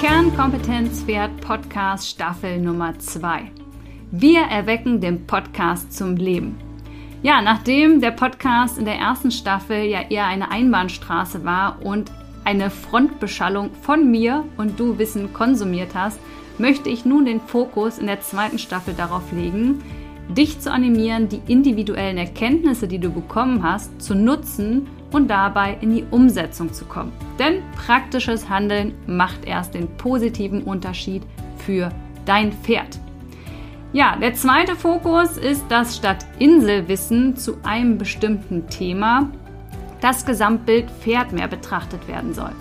Kernkompetenz Pferd Podcast Staffel Nummer 2. Wir erwecken den Podcast zum Leben. Ja, nachdem der Podcast in der ersten Staffel ja eher eine Einbahnstraße war und eine Frontbeschallung von mir und du Wissen konsumiert hast, möchte ich nun den Fokus in der zweiten Staffel darauf legen, dich zu animieren, die individuellen Erkenntnisse, die du bekommen hast, zu nutzen und dabei in die Umsetzung zu kommen. Denn praktisches Handeln macht erst den positiven Unterschied für dein Pferd. Ja, der zweite Fokus ist, dass statt Inselwissen zu einem bestimmten Thema das Gesamtbild Pferd mehr betrachtet werden soll.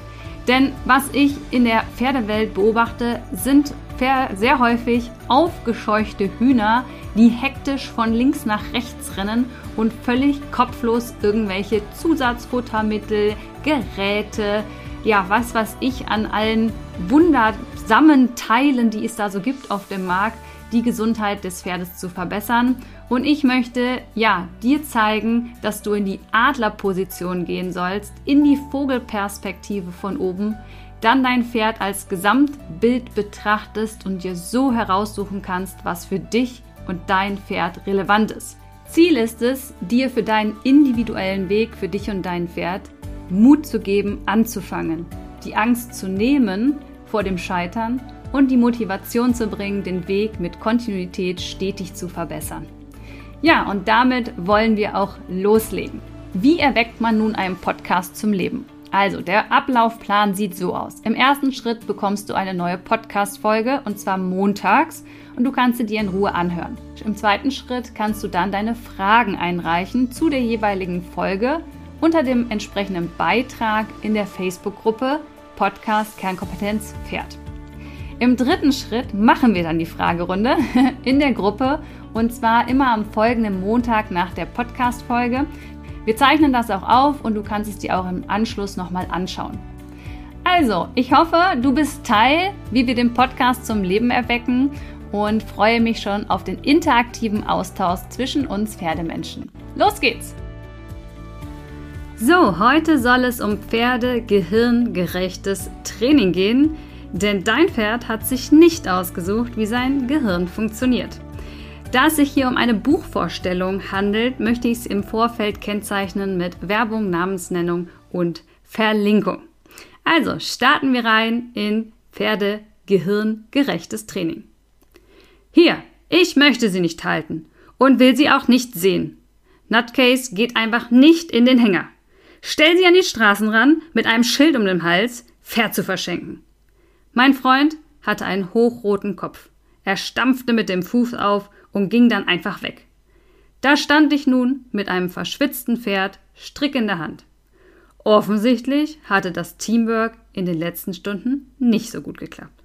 Denn was ich in der Pferdewelt beobachte, sind sehr häufig aufgescheuchte Hühner, die hektisch von links nach rechts rennen und völlig kopflos irgendwelche Zusatzfuttermittel, Geräte, ja, was weiß ich, an allen wundersamen Teilen, die es da so gibt auf dem Markt, die Gesundheit des Pferdes zu verbessern. Und ich möchte, ja, dir zeigen, dass du in die Adlerposition gehen sollst, in die Vogelperspektive von oben, dann dein Pferd als Gesamtbild betrachtest und dir so heraussuchen kannst, was für dich und dein Pferd relevant ist. Ziel ist es, dir für deinen individuellen Weg für dich und dein Pferd Mut zu geben, anzufangen, die Angst zu nehmen vor dem Scheitern und die Motivation zu bringen, den Weg mit Kontinuität stetig zu verbessern. Ja, und damit wollen wir auch loslegen. Wie erweckt man nun einen Podcast zum Leben? Also, der Ablaufplan sieht so aus. Im ersten Schritt bekommst du eine neue Podcast-Folge und zwar montags und du kannst sie dir in Ruhe anhören. Im zweiten Schritt kannst du dann deine Fragen einreichen zu der jeweiligen Folge unter dem entsprechenden Beitrag in der Facebook-Gruppe Podcast Kernkompetenz Pferd. Im dritten Schritt machen wir dann die Fragerunde in der Gruppe und zwar immer am folgenden Montag nach der Podcast-Folge. Wir zeichnen das auch auf und du kannst es dir auch im Anschluss nochmal anschauen. Also, ich hoffe, du bist Teil, wie wir den Podcast zum Leben erwecken und freue mich schon auf den interaktiven Austausch zwischen uns Pferdemenschen. Los geht's! So, heute soll es um Pferde-Gehirngerechtes Training gehen, denn dein Pferd hat sich nicht ausgesucht, wie sein Gehirn funktioniert. Da es sich hier um eine Buchvorstellung handelt, möchte ich es im Vorfeld kennzeichnen mit Werbung, Namensnennung und Verlinkung. Also starten wir rein in Pferde-Gehirn-gerechtes Training. Hier, ich möchte sie nicht halten und will sie auch nicht sehen. Nutcase geht einfach nicht in den Hänger. Stell sie an die Straßenrand mit einem Schild um den Hals, Pferd zu verschenken. Mein Freund hatte einen hochroten Kopf. Er stampfte mit dem Fuß auf und ging dann einfach weg. Da stand ich nun mit einem verschwitzten Pferd, Strick in der Hand. Offensichtlich hatte das Teamwork in den letzten Stunden nicht so gut geklappt.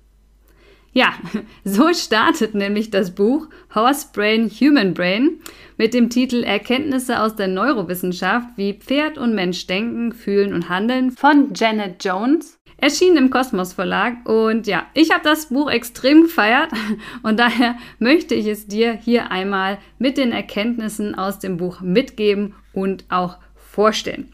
Ja, so startet nämlich das Buch Horse Brain, Human Brain mit dem Titel Erkenntnisse aus der Neurowissenschaft, wie Pferd und Mensch denken, fühlen und handeln von Janet Jones erschienen im Kosmos Verlag. Und ja, ich habe das Buch extrem gefeiert und daher möchte ich es dir hier einmal mit den Erkenntnissen aus dem Buch mitgeben und auch vorstellen.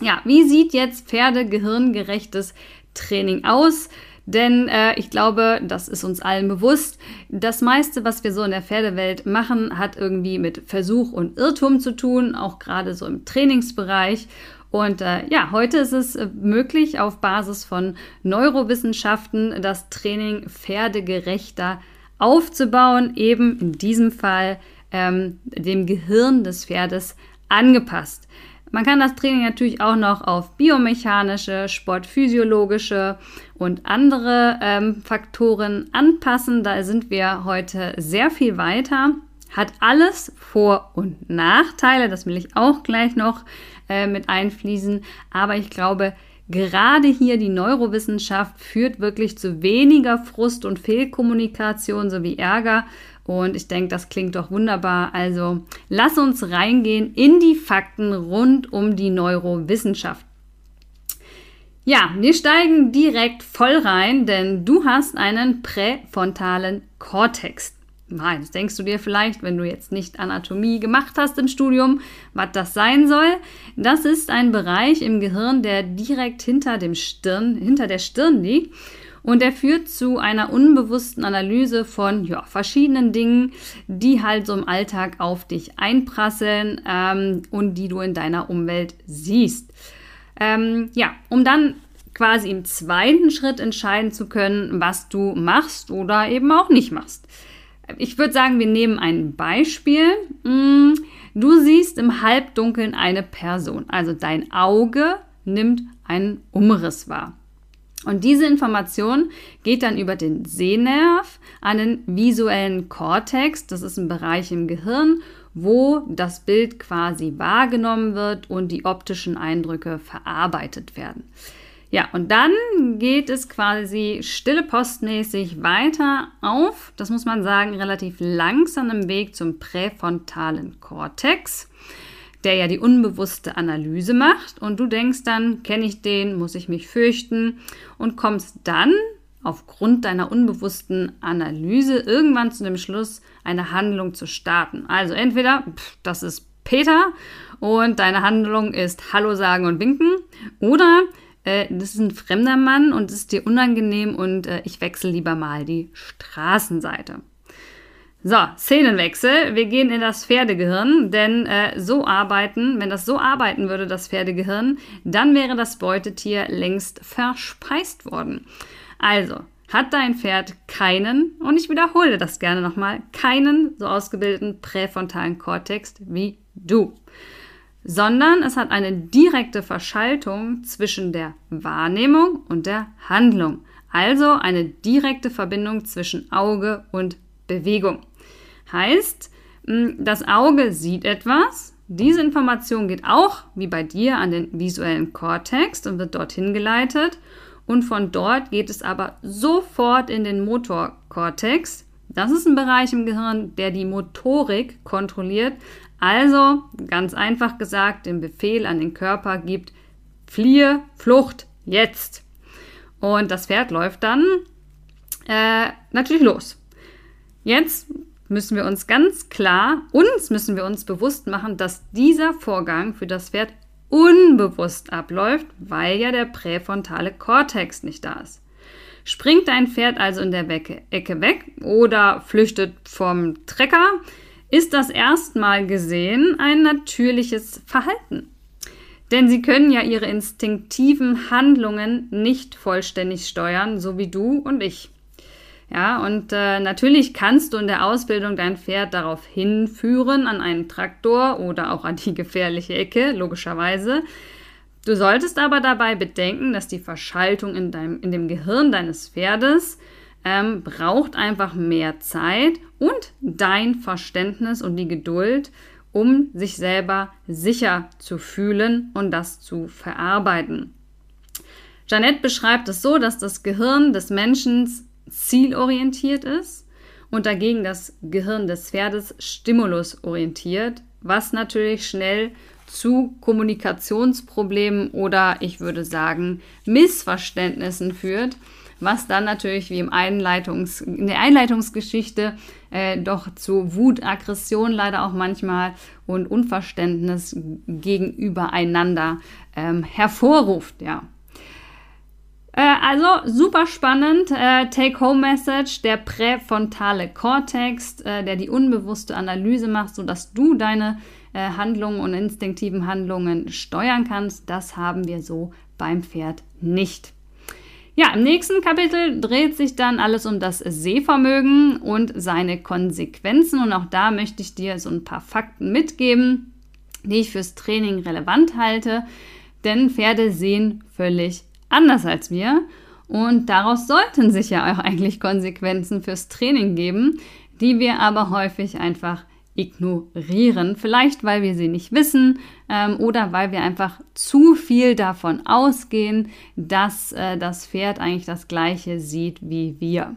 Ja, wie sieht jetzt Pferdegehirngerechtes Training aus? Denn äh, ich glaube, das ist uns allen bewusst, das meiste, was wir so in der Pferdewelt machen, hat irgendwie mit Versuch und Irrtum zu tun, auch gerade so im Trainingsbereich. Und äh, ja, heute ist es äh, möglich, auf Basis von Neurowissenschaften das Training pferdegerechter aufzubauen, eben in diesem Fall ähm, dem Gehirn des Pferdes angepasst. Man kann das Training natürlich auch noch auf biomechanische, sportphysiologische und andere ähm, Faktoren anpassen. Da sind wir heute sehr viel weiter. Hat alles Vor- und Nachteile, das will ich auch gleich noch äh, mit einfließen. Aber ich glaube, gerade hier die Neurowissenschaft führt wirklich zu weniger Frust und Fehlkommunikation sowie Ärger. Und ich denke, das klingt doch wunderbar. Also lass uns reingehen in die Fakten rund um die Neurowissenschaft. Ja, wir steigen direkt voll rein, denn du hast einen präfrontalen Kortex. Nein, das denkst du dir vielleicht, wenn du jetzt nicht Anatomie gemacht hast im Studium, was das sein soll. Das ist ein Bereich im Gehirn, der direkt hinter dem Stirn, hinter der Stirn liegt. Und er führt zu einer unbewussten Analyse von ja, verschiedenen Dingen, die halt so im Alltag auf dich einprasseln ähm, und die du in deiner Umwelt siehst. Ähm, ja, um dann quasi im zweiten Schritt entscheiden zu können, was du machst oder eben auch nicht machst. Ich würde sagen, wir nehmen ein Beispiel. Mm, du siehst im Halbdunkeln eine Person. Also dein Auge nimmt einen Umriss wahr. Und diese Information geht dann über den Sehnerv an den visuellen Kortex. Das ist ein Bereich im Gehirn, wo das Bild quasi wahrgenommen wird und die optischen Eindrücke verarbeitet werden. Ja, und dann geht es quasi stille postmäßig weiter auf, das muss man sagen, relativ langsam im Weg zum präfrontalen Kortex, der ja die unbewusste Analyse macht. Und du denkst dann, kenne ich den, muss ich mich fürchten und kommst dann aufgrund deiner unbewussten Analyse irgendwann zu dem Schluss, eine Handlung zu starten. Also entweder, pff, das ist Peter und deine Handlung ist Hallo sagen und winken oder äh, das ist ein fremder Mann und es ist dir unangenehm und äh, ich wechsle lieber mal die Straßenseite. So, Szenenwechsel. Wir gehen in das Pferdegehirn, denn äh, so arbeiten, wenn das so arbeiten würde, das Pferdegehirn, dann wäre das Beutetier längst verspeist worden. Also, hat dein Pferd keinen, und ich wiederhole das gerne nochmal, keinen so ausgebildeten präfrontalen Kortex wie du sondern es hat eine direkte Verschaltung zwischen der Wahrnehmung und der Handlung. Also eine direkte Verbindung zwischen Auge und Bewegung. Heißt, das Auge sieht etwas, diese Information geht auch, wie bei dir, an den visuellen Kortex und wird dorthin geleitet. Und von dort geht es aber sofort in den Motorkortex. Das ist ein Bereich im Gehirn, der die Motorik kontrolliert, also, ganz einfach gesagt, den Befehl an den Körper gibt, fliehe, Flucht, jetzt. Und das Pferd läuft dann äh, natürlich los. Jetzt müssen wir uns ganz klar, uns müssen wir uns bewusst machen, dass dieser Vorgang für das Pferd unbewusst abläuft, weil ja der präfrontale Kortex nicht da ist. Springt dein Pferd also in der Ecke weg oder flüchtet vom Trecker, ist das erstmal gesehen ein natürliches Verhalten. Denn sie können ja ihre instinktiven Handlungen nicht vollständig steuern, so wie du und ich. Ja, und äh, natürlich kannst du in der Ausbildung dein Pferd darauf hinführen, an einen Traktor oder auch an die gefährliche Ecke, logischerweise. Du solltest aber dabei bedenken, dass die Verschaltung in, deinem, in dem Gehirn deines Pferdes ähm, braucht einfach mehr Zeit und dein Verständnis und die Geduld, um sich selber sicher zu fühlen und das zu verarbeiten. Jeanette beschreibt es so, dass das Gehirn des Menschen zielorientiert ist und dagegen das Gehirn des Pferdes stimulusorientiert, was natürlich schnell zu Kommunikationsproblemen oder ich würde sagen Missverständnissen führt, was dann natürlich wie im Einleitungs in der Einleitungsgeschichte äh, doch zu Wut, Aggression leider auch manchmal und Unverständnis gegenüber einander ähm, hervorruft, ja. Äh, also super spannend. Äh, Take-Home-Message, der präfrontale Kortex, äh, der die unbewusste Analyse macht, sodass du deine äh, Handlungen und instinktiven Handlungen steuern kannst. Das haben wir so beim Pferd nicht. Ja, im nächsten Kapitel dreht sich dann alles um das Sehvermögen und seine Konsequenzen. Und auch da möchte ich dir so ein paar Fakten mitgeben, die ich fürs Training relevant halte. Denn Pferde sehen völlig anders als wir. Und daraus sollten sich ja auch eigentlich Konsequenzen fürs Training geben, die wir aber häufig einfach ignorieren. Vielleicht, weil wir sie nicht wissen ähm, oder weil wir einfach zu viel davon ausgehen, dass äh, das Pferd eigentlich das gleiche sieht wie wir.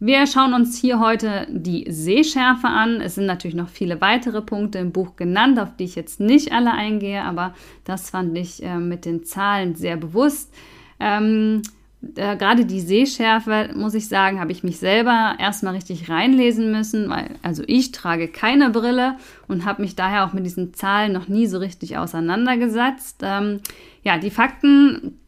Wir schauen uns hier heute die Sehschärfe an. Es sind natürlich noch viele weitere Punkte im Buch genannt, auf die ich jetzt nicht alle eingehe, aber das fand ich äh, mit den Zahlen sehr bewusst. Ähm, äh, gerade die Sehschärfe, muss ich sagen, habe ich mich selber erstmal richtig reinlesen müssen, weil also ich trage keine Brille und habe mich daher auch mit diesen Zahlen noch nie so richtig auseinandergesetzt. Ähm, ja, die Fakten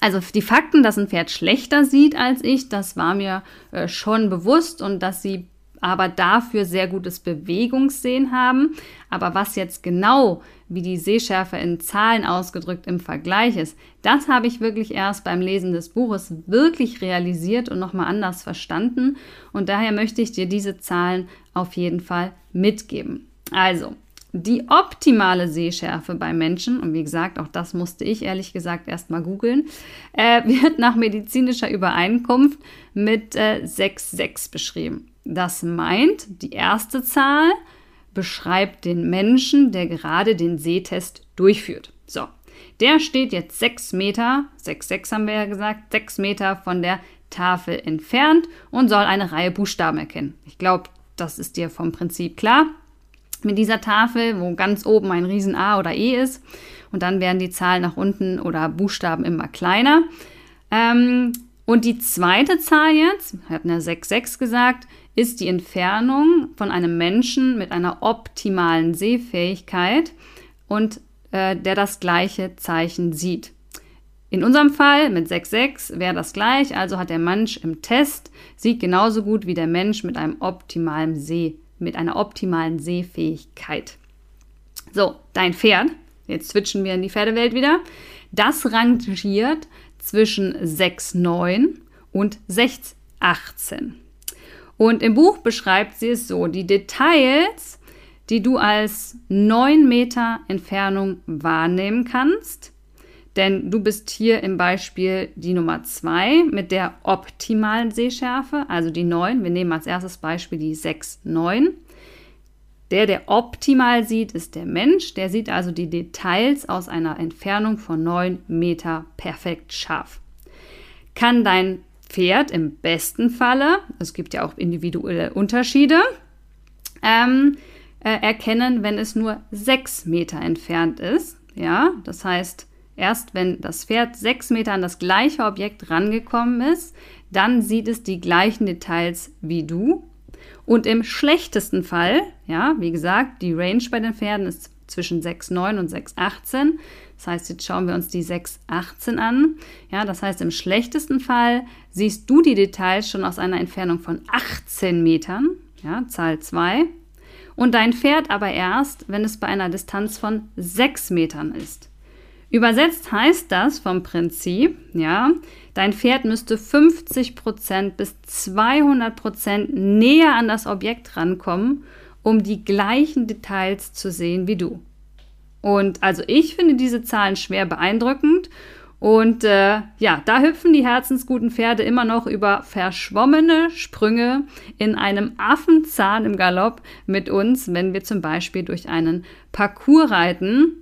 also die Fakten, dass ein Pferd schlechter sieht als ich, das war mir äh, schon bewusst und dass sie aber dafür sehr gutes Bewegungssehen haben. Aber was jetzt genau, wie die Sehschärfe in Zahlen ausgedrückt im Vergleich ist, das habe ich wirklich erst beim Lesen des Buches wirklich realisiert und nochmal anders verstanden. Und daher möchte ich dir diese Zahlen auf jeden Fall mitgeben. Also, die optimale Sehschärfe bei Menschen, und wie gesagt, auch das musste ich ehrlich gesagt erstmal googeln, äh, wird nach medizinischer Übereinkunft mit äh, 6,6 beschrieben. Das meint, die erste Zahl beschreibt den Menschen, der gerade den Sehtest durchführt. So, der steht jetzt 6 Meter, 6,6 haben wir ja gesagt, 6 Meter von der Tafel entfernt und soll eine Reihe Buchstaben erkennen. Ich glaube, das ist dir vom Prinzip klar. Mit dieser Tafel, wo ganz oben ein riesen A oder E ist und dann werden die Zahlen nach unten oder Buchstaben immer kleiner. Ähm, und die zweite Zahl jetzt, wir hatten ja 6,6 gesagt, ist die Entfernung von einem Menschen mit einer optimalen Sehfähigkeit und äh, der das gleiche Zeichen sieht. In unserem Fall mit 6,6 wäre das gleich, also hat der Mensch im Test sieht genauso gut wie der Mensch mit einem optimalen Seh, mit einer optimalen Sehfähigkeit. So, dein Pferd, jetzt switchen wir in die Pferdewelt wieder, das rangiert zwischen 6,9 und 6,18. Und im Buch beschreibt sie es so, die Details, die du als 9 Meter Entfernung wahrnehmen kannst, denn du bist hier im Beispiel die Nummer 2 mit der optimalen Sehschärfe, also die 9. Wir nehmen als erstes Beispiel die 6, 9. Der, der optimal sieht, ist der Mensch. Der sieht also die Details aus einer Entfernung von 9 Meter perfekt scharf. Kann dein Pferd im besten Falle, es gibt ja auch individuelle Unterschiede, ähm, äh, erkennen, wenn es nur 6 Meter entfernt ist. Ja, das heißt, erst wenn das Pferd 6 Meter an das gleiche Objekt rangekommen ist, dann sieht es die gleichen Details wie du. Und im schlechtesten Fall, ja, wie gesagt, die Range bei den Pferden ist zwischen 6,9 und 6,18. Das heißt, jetzt schauen wir uns die 6,18 an. Ja, das heißt, im schlechtesten Fall siehst du die Details schon aus einer Entfernung von 18 Metern, ja, Zahl 2. Und dein Pferd aber erst, wenn es bei einer Distanz von 6 Metern ist. Übersetzt heißt das vom Prinzip, ja, dein Pferd müsste 50% bis 200% näher an das Objekt rankommen, um die gleichen Details zu sehen wie du. Und also ich finde diese Zahlen schwer beeindruckend. Und äh, ja, da hüpfen die herzensguten Pferde immer noch über verschwommene Sprünge in einem Affenzahn im Galopp mit uns, wenn wir zum Beispiel durch einen Parcours reiten.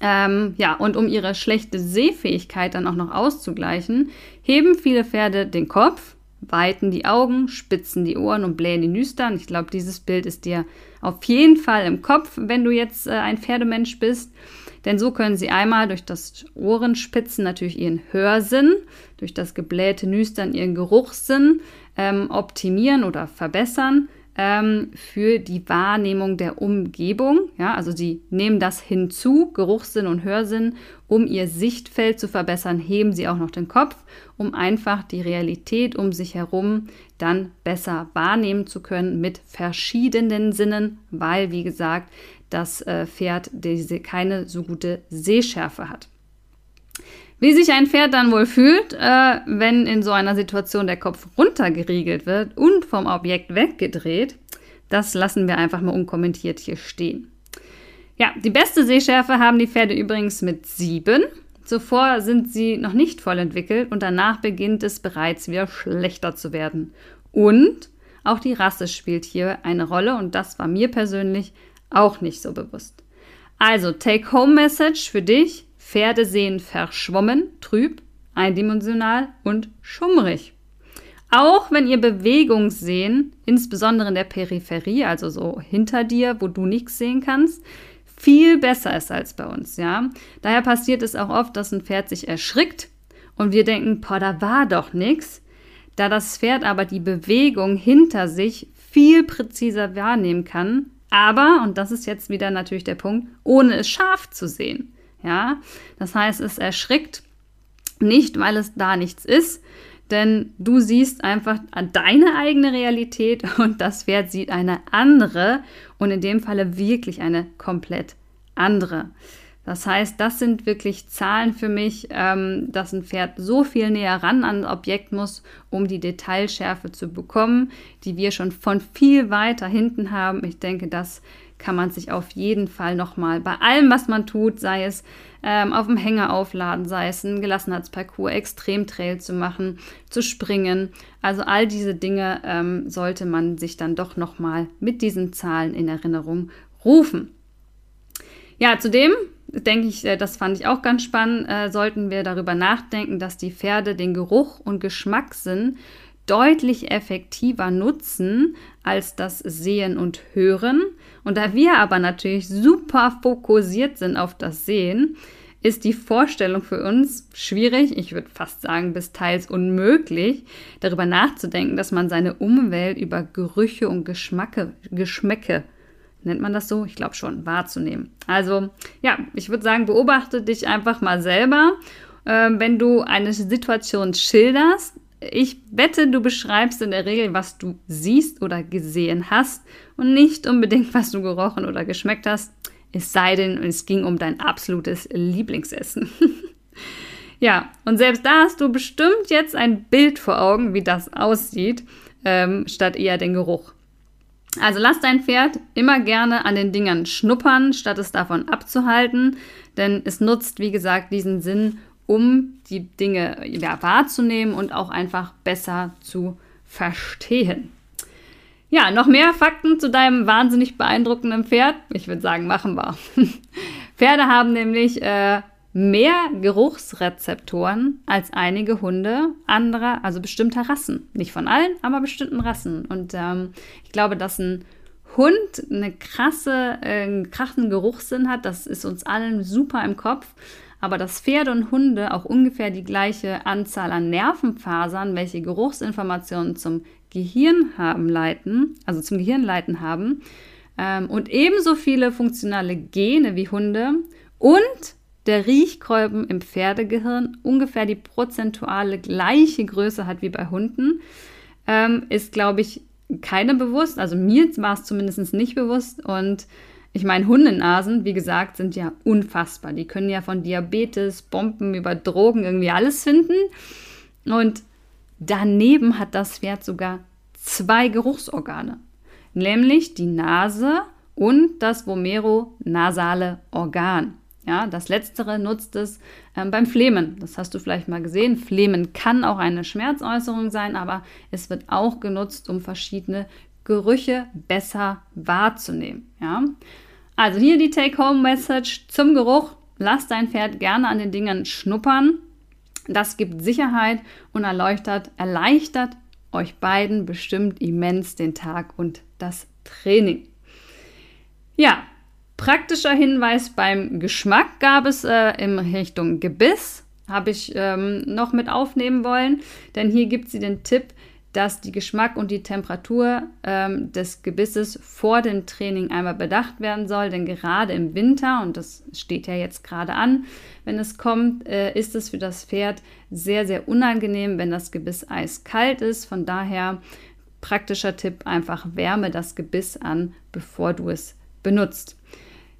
Ähm, ja, und um ihre schlechte Sehfähigkeit dann auch noch auszugleichen, heben viele Pferde den Kopf, weiten die Augen, spitzen die Ohren und blähen die Nüstern. Ich glaube, dieses Bild ist dir auf jeden Fall im Kopf, wenn du jetzt äh, ein Pferdemensch bist. Denn so können sie einmal durch das Ohrenspitzen natürlich ihren Hörsinn, durch das geblähte Nüstern ihren Geruchssinn ähm, optimieren oder verbessern ähm, für die Wahrnehmung der Umgebung. Ja, also sie nehmen das hinzu, Geruchssinn und Hörsinn, um ihr Sichtfeld zu verbessern, heben sie auch noch den Kopf, um einfach die Realität um sich herum dann besser wahrnehmen zu können mit verschiedenen Sinnen, weil, wie gesagt, das äh, Pferd diese keine so gute Sehschärfe hat. Wie sich ein Pferd dann wohl fühlt, äh, wenn in so einer Situation der Kopf runtergeriegelt wird und vom Objekt weggedreht, das lassen wir einfach mal unkommentiert hier stehen. Ja, die beste Sehschärfe haben die Pferde übrigens mit 7. Zuvor sind sie noch nicht voll entwickelt und danach beginnt es bereits wieder schlechter zu werden. Und auch die Rasse spielt hier eine Rolle und das war mir persönlich auch nicht so bewusst. Also, Take-Home-Message für dich. Pferde sehen verschwommen, trüb, eindimensional und schummrig. Auch wenn ihr Bewegung sehen, insbesondere in der Peripherie, also so hinter dir, wo du nichts sehen kannst, viel besser ist als bei uns, ja. Daher passiert es auch oft, dass ein Pferd sich erschrickt und wir denken, boah, da war doch nichts. Da das Pferd aber die Bewegung hinter sich viel präziser wahrnehmen kann, aber, und das ist jetzt wieder natürlich der Punkt, ohne es scharf zu sehen. Ja, das heißt, es erschrickt Nicht, weil es da nichts ist, denn du siehst einfach deine eigene Realität und das Pferd sieht eine andere und in dem Falle wirklich eine komplett andere. Das heißt, das sind wirklich Zahlen für mich, ähm, dass ein Pferd so viel näher ran an das Objekt muss, um die Detailschärfe zu bekommen, die wir schon von viel weiter hinten haben. Ich denke, das kann man sich auf jeden Fall nochmal bei allem, was man tut, sei es ähm, auf dem Hänger aufladen, sei es ein Gelassenheitsparcours, Extremtrail zu machen, zu springen. Also all diese Dinge ähm, sollte man sich dann doch nochmal mit diesen Zahlen in Erinnerung rufen. Ja, zudem denke ich, äh, das fand ich auch ganz spannend, äh, sollten wir darüber nachdenken, dass die Pferde den Geruch und Geschmackssinn deutlich effektiver nutzen als das Sehen und Hören. Und da wir aber natürlich super fokussiert sind auf das Sehen, ist die Vorstellung für uns schwierig, ich würde fast sagen bis teils unmöglich, darüber nachzudenken, dass man seine Umwelt über Gerüche und Geschmacke, Geschmäcke, nennt man das so? Ich glaube schon, wahrzunehmen. Also ja, ich würde sagen, beobachte dich einfach mal selber. Äh, wenn du eine Situation schilderst, ich wette, du beschreibst in der Regel, was du siehst oder gesehen hast und nicht unbedingt, was du gerochen oder geschmeckt hast, es sei denn, es ging um dein absolutes Lieblingsessen. ja, und selbst da hast du bestimmt jetzt ein Bild vor Augen, wie das aussieht, ähm, statt eher den Geruch. Also lass dein Pferd immer gerne an den Dingern schnuppern, statt es davon abzuhalten, denn es nutzt, wie gesagt, diesen Sinn, um die Dinge ja, wahrzunehmen und auch einfach besser zu verstehen. Ja, noch mehr Fakten zu deinem wahnsinnig beeindruckenden Pferd. Ich würde sagen, machen wir. Pferde haben nämlich äh, mehr Geruchsrezeptoren als einige Hunde anderer, also bestimmter Rassen. Nicht von allen, aber bestimmten Rassen. Und ähm, ich glaube, dass ein Hund eine krasse, äh, einen krassen Geruchssinn hat, das ist uns allen super im Kopf aber dass Pferde und Hunde auch ungefähr die gleiche Anzahl an Nervenfasern, welche Geruchsinformationen zum Gehirn haben, leiten, also zum Gehirn leiten haben, ähm, und ebenso viele funktionale Gene wie Hunde und der Riechkolben im Pferdegehirn ungefähr die prozentuale gleiche Größe hat wie bei Hunden, ähm, ist, glaube ich, keiner bewusst. Also mir war es zumindest nicht bewusst und ich meine, Hundenasen, wie gesagt, sind ja unfassbar. Die können ja von Diabetes, Bomben über Drogen irgendwie alles finden. Und daneben hat das Pferd sogar zwei Geruchsorgane, nämlich die Nase und das vomeronasale Organ. Ja, das letztere nutzt es ähm, beim Flemen. Das hast du vielleicht mal gesehen. Flemen kann auch eine Schmerzäußerung sein, aber es wird auch genutzt, um verschiedene Gerüche besser wahrzunehmen. Ja? Also hier die Take-Home-Message zum Geruch. Lass dein Pferd gerne an den Dingen schnuppern. Das gibt Sicherheit und erleuchtet, erleichtert euch beiden bestimmt immens den Tag und das Training. Ja, praktischer Hinweis beim Geschmack gab es äh, in Richtung Gebiss, habe ich ähm, noch mit aufnehmen wollen, denn hier gibt sie den Tipp, dass die Geschmack und die Temperatur ähm, des Gebisses vor dem Training einmal bedacht werden soll. Denn gerade im Winter, und das steht ja jetzt gerade an, wenn es kommt, äh, ist es für das Pferd sehr, sehr unangenehm, wenn das Gebiss eiskalt ist. Von daher praktischer Tipp, einfach wärme das Gebiss an, bevor du es benutzt.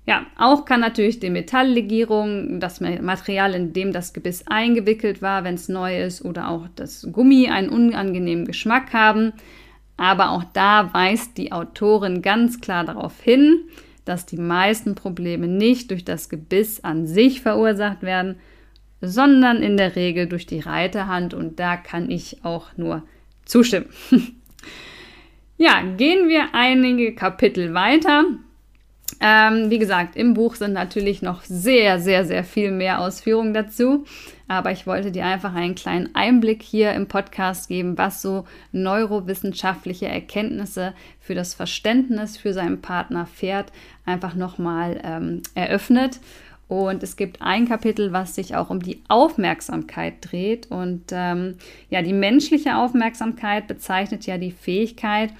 Ja, auch kann natürlich die Metalllegierung, das Material, in dem das Gebiss eingewickelt war, wenn es neu ist, oder auch das Gummi einen unangenehmen Geschmack haben. Aber auch da weist die Autorin ganz klar darauf hin, dass die meisten Probleme nicht durch das Gebiss an sich verursacht werden, sondern in der Regel durch die Reiterhand und da kann ich auch nur zustimmen. ja, gehen wir einige Kapitel weiter. Ähm, wie gesagt, im Buch sind natürlich noch sehr, sehr, sehr viel mehr Ausführungen dazu. Aber ich wollte dir einfach einen kleinen Einblick hier im Podcast geben, was so neurowissenschaftliche Erkenntnisse für das Verständnis für seinen Partner Pferd einfach nochmal ähm, eröffnet. Und es gibt ein Kapitel, was sich auch um die Aufmerksamkeit dreht. Und ähm, ja, die menschliche Aufmerksamkeit bezeichnet ja die Fähigkeit,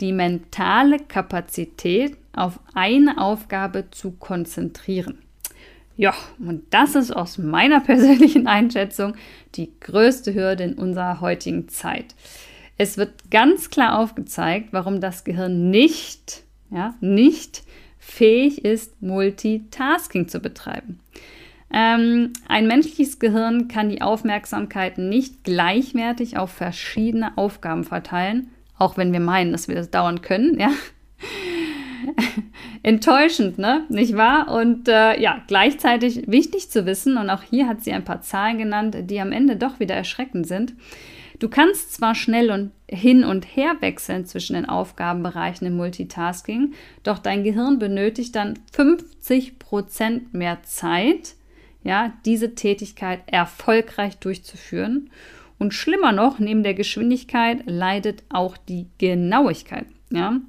die mentale Kapazität auf eine Aufgabe zu konzentrieren. Ja, und das ist aus meiner persönlichen Einschätzung die größte Hürde in unserer heutigen Zeit. Es wird ganz klar aufgezeigt, warum das Gehirn nicht, ja, nicht fähig ist, Multitasking zu betreiben. Ähm, ein menschliches Gehirn kann die Aufmerksamkeit nicht gleichwertig auf verschiedene Aufgaben verteilen, auch wenn wir meinen, dass wir das dauern können, ja. Enttäuschend, ne? Nicht wahr? Und äh, ja, gleichzeitig wichtig zu wissen, und auch hier hat sie ein paar Zahlen genannt, die am Ende doch wieder erschreckend sind. Du kannst zwar schnell und hin und her wechseln zwischen den Aufgabenbereichen im Multitasking, doch dein Gehirn benötigt dann 50 Prozent mehr Zeit, ja, diese Tätigkeit erfolgreich durchzuführen. Und schlimmer noch, neben der Geschwindigkeit leidet auch die Genauigkeit, ja,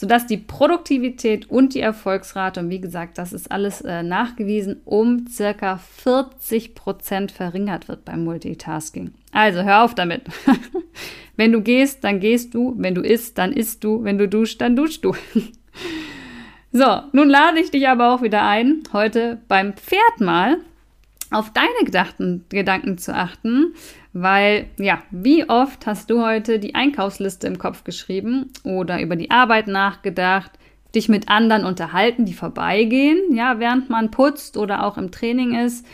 sodass die Produktivität und die Erfolgsrate, und wie gesagt, das ist alles äh, nachgewiesen, um circa 40 Prozent verringert wird beim Multitasking. Also hör auf damit. wenn du gehst, dann gehst du. Wenn du isst, dann isst du. Wenn du duschst, dann duschst du. so, nun lade ich dich aber auch wieder ein, heute beim Pferd mal auf deine Gedachten, Gedanken zu achten, weil ja, wie oft hast du heute die Einkaufsliste im Kopf geschrieben oder über die Arbeit nachgedacht, dich mit anderen unterhalten, die vorbeigehen, ja, während man putzt oder auch im Training ist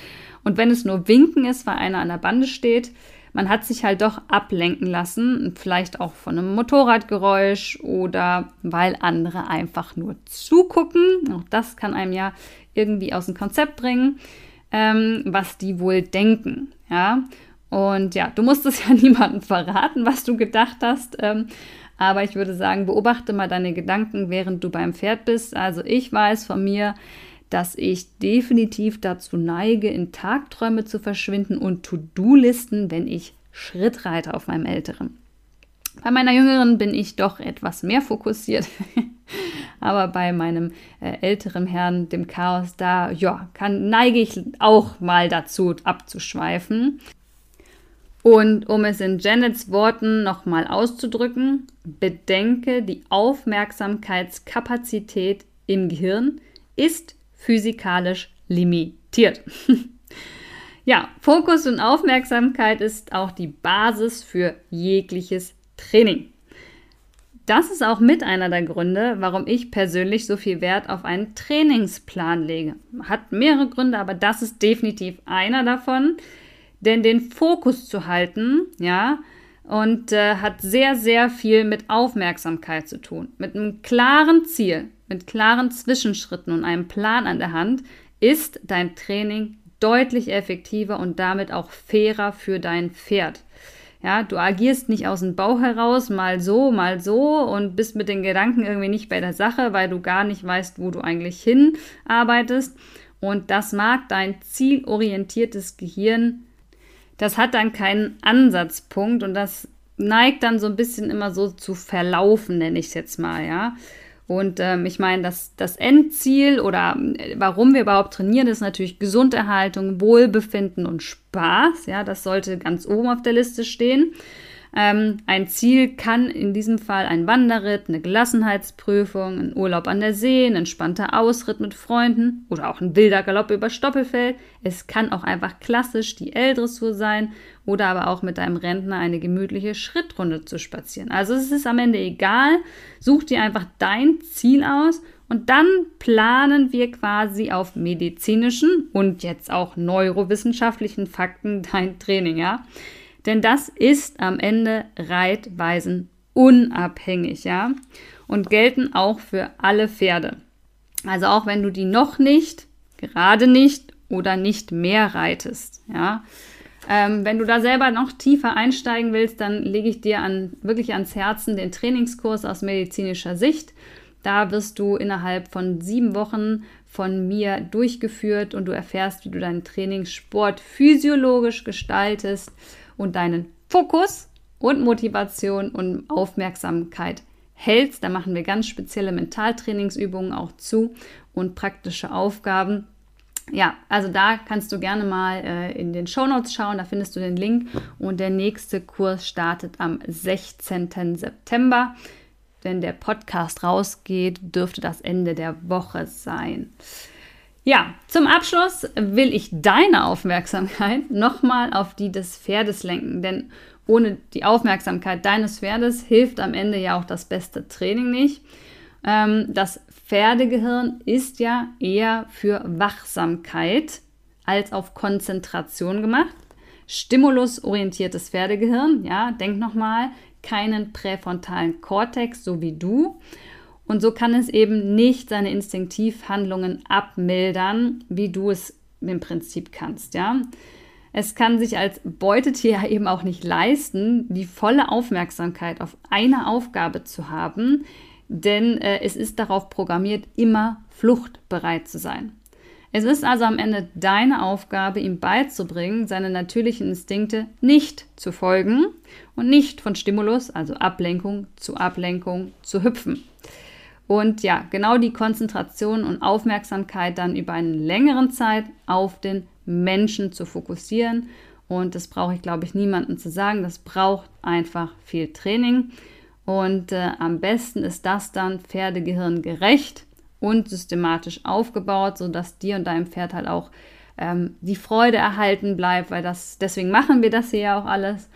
und wenn es nur winken ist, weil einer an der Bande steht, man hat sich halt doch ablenken lassen, vielleicht auch von einem Motorradgeräusch oder weil andere einfach nur zugucken. Auch das kann einem ja irgendwie aus dem Konzept bringen, ähm, was die wohl denken. Ja, und ja, du musst es ja niemandem verraten, was du gedacht hast. Ähm, aber ich würde sagen, beobachte mal deine Gedanken, während du beim Pferd bist. Also ich weiß von mir, dass ich definitiv dazu neige, in Tagträume zu verschwinden und To-Do-Listen, wenn ich Schritt reite auf meinem Älteren. Bei meiner Jüngeren bin ich doch etwas mehr fokussiert. Aber bei meinem äh, älteren Herrn, dem Chaos, da ja, kann, neige ich auch mal dazu, abzuschweifen. Und um es in Janets Worten nochmal auszudrücken, bedenke, die Aufmerksamkeitskapazität im Gehirn ist physikalisch limitiert. ja, Fokus und Aufmerksamkeit ist auch die Basis für jegliches Training. Das ist auch mit einer der Gründe, warum ich persönlich so viel Wert auf einen Trainingsplan lege. Hat mehrere Gründe, aber das ist definitiv einer davon. Denn den Fokus zu halten, ja, und äh, hat sehr, sehr viel mit Aufmerksamkeit zu tun. Mit einem klaren Ziel mit klaren Zwischenschritten und einem Plan an der Hand ist dein Training deutlich effektiver und damit auch fairer für dein Pferd. Ja, du agierst nicht aus dem Bauch heraus, mal so, mal so und bist mit den Gedanken irgendwie nicht bei der Sache, weil du gar nicht weißt, wo du eigentlich hinarbeitest. Und das mag dein zielorientiertes Gehirn, das hat dann keinen Ansatzpunkt und das neigt dann so ein bisschen immer so zu verlaufen, nenne ich es jetzt mal, ja. Und ähm, ich meine, das, das Endziel oder äh, warum wir überhaupt trainieren, ist natürlich Gesunderhaltung, Wohlbefinden und Spaß. Ja, das sollte ganz oben auf der Liste stehen. Ähm, ein Ziel kann in diesem Fall ein Wanderritt, eine Gelassenheitsprüfung, ein Urlaub an der See, ein entspannter Ausritt mit Freunden oder auch ein wilder Galopp über Stoppelfeld. Es kann auch einfach klassisch die L-Dressur sein oder aber auch mit deinem Rentner eine gemütliche Schrittrunde zu spazieren. Also es ist am Ende egal. Such dir einfach dein Ziel aus und dann planen wir quasi auf medizinischen und jetzt auch neurowissenschaftlichen Fakten dein Training, ja. Denn das ist am Ende Reitweisen unabhängig, ja, und gelten auch für alle Pferde. Also auch wenn du die noch nicht, gerade nicht oder nicht mehr reitest, ja. Ähm, wenn du da selber noch tiefer einsteigen willst, dann lege ich dir an, wirklich ans Herzen den Trainingskurs aus medizinischer Sicht. Da wirst du innerhalb von sieben Wochen von mir durchgeführt und du erfährst, wie du deinen Trainingssport physiologisch gestaltest und deinen Fokus und Motivation und Aufmerksamkeit hältst. Da machen wir ganz spezielle Mentaltrainingsübungen auch zu und praktische Aufgaben. Ja, also da kannst du gerne mal äh, in den Show Notes schauen, da findest du den Link und der nächste Kurs startet am 16. September. Wenn der Podcast rausgeht, dürfte das Ende der Woche sein. Ja, zum Abschluss will ich deine Aufmerksamkeit nochmal auf die des Pferdes lenken, denn ohne die Aufmerksamkeit deines Pferdes hilft am Ende ja auch das beste Training nicht. Ähm, das Pferdegehirn ist ja eher für Wachsamkeit als auf Konzentration gemacht. Stimulusorientiertes Pferdegehirn, ja, denk nochmal, keinen präfrontalen Kortex, so wie du. Und so kann es eben nicht seine Instinktivhandlungen abmildern, wie du es im Prinzip kannst, ja. Es kann sich als Beutetier eben auch nicht leisten, die volle Aufmerksamkeit auf eine Aufgabe zu haben, denn äh, es ist darauf programmiert, immer fluchtbereit zu sein. Es ist also am Ende deine Aufgabe, ihm beizubringen, seine natürlichen Instinkte nicht zu folgen und nicht von Stimulus, also Ablenkung zu Ablenkung zu hüpfen. Und ja, genau die Konzentration und Aufmerksamkeit dann über eine längere Zeit auf den Menschen zu fokussieren. Und das brauche ich, glaube ich, niemandem zu sagen. Das braucht einfach viel Training. Und äh, am besten ist das dann Pferdegehirn gerecht und systematisch aufgebaut, sodass dir und deinem Pferd halt auch ähm, die Freude erhalten bleibt, weil das, deswegen machen wir das hier ja auch alles.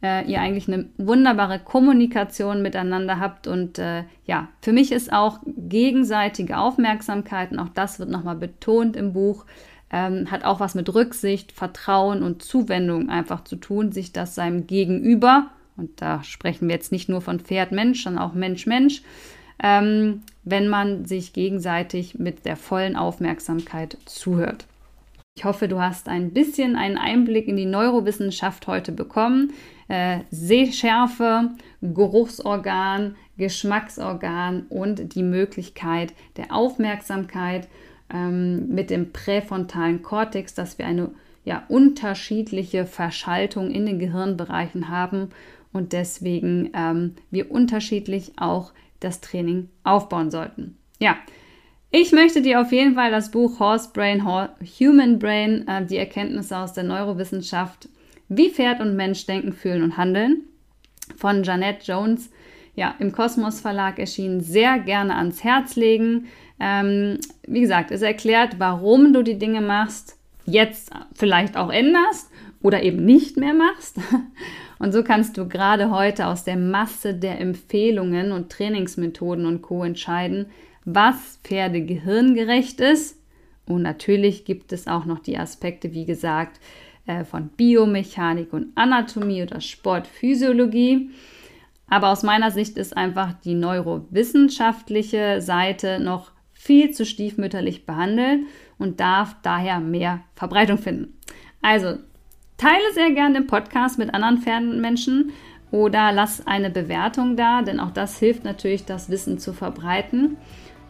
Äh, ihr eigentlich eine wunderbare Kommunikation miteinander habt. Und äh, ja, für mich ist auch gegenseitige Aufmerksamkeit, und auch das wird nochmal betont im Buch, ähm, hat auch was mit Rücksicht, Vertrauen und Zuwendung einfach zu tun, sich das seinem Gegenüber und da sprechen wir jetzt nicht nur von Pferd-Mensch, sondern auch Mensch-Mensch, ähm, wenn man sich gegenseitig mit der vollen Aufmerksamkeit zuhört. Ich hoffe, du hast ein bisschen einen Einblick in die Neurowissenschaft heute bekommen. Äh, Sehschärfe, Geruchsorgan, Geschmacksorgan und die Möglichkeit der Aufmerksamkeit ähm, mit dem präfrontalen Kortex, dass wir eine ja, unterschiedliche Verschaltung in den Gehirnbereichen haben und deswegen ähm, wir unterschiedlich auch das Training aufbauen sollten. Ja, ich möchte dir auf jeden Fall das Buch Horse Brain, Human Brain, äh, die Erkenntnisse aus der Neurowissenschaft, wie Pferd und Mensch denken, fühlen und handeln von Janette Jones, ja, im Kosmos Verlag erschienen, sehr gerne ans Herz legen. Ähm, wie gesagt, es erklärt, warum du die Dinge machst, jetzt vielleicht auch änderst oder eben nicht mehr machst. Und so kannst du gerade heute aus der Masse der Empfehlungen und Trainingsmethoden und Co entscheiden, was Pferde gehirngerecht ist. Und natürlich gibt es auch noch die Aspekte, wie gesagt, äh, von Biomechanik und Anatomie oder Sportphysiologie. Aber aus meiner Sicht ist einfach die neurowissenschaftliche Seite noch viel zu stiefmütterlich behandelt und darf daher mehr Verbreitung finden. Also Teile sehr gerne den Podcast mit anderen Pferdenmenschen oder lass eine Bewertung da, denn auch das hilft natürlich, das Wissen zu verbreiten.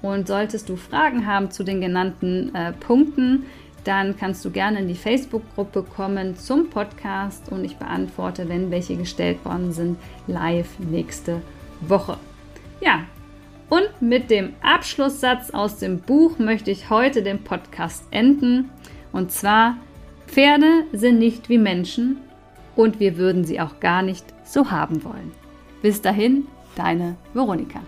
Und solltest du Fragen haben zu den genannten äh, Punkten, dann kannst du gerne in die Facebook-Gruppe kommen zum Podcast und ich beantworte, wenn welche gestellt worden sind, live nächste Woche. Ja, und mit dem Abschlusssatz aus dem Buch möchte ich heute den Podcast enden. Und zwar, Pferde sind nicht wie Menschen und wir würden sie auch gar nicht so haben wollen. Bis dahin, deine Veronika.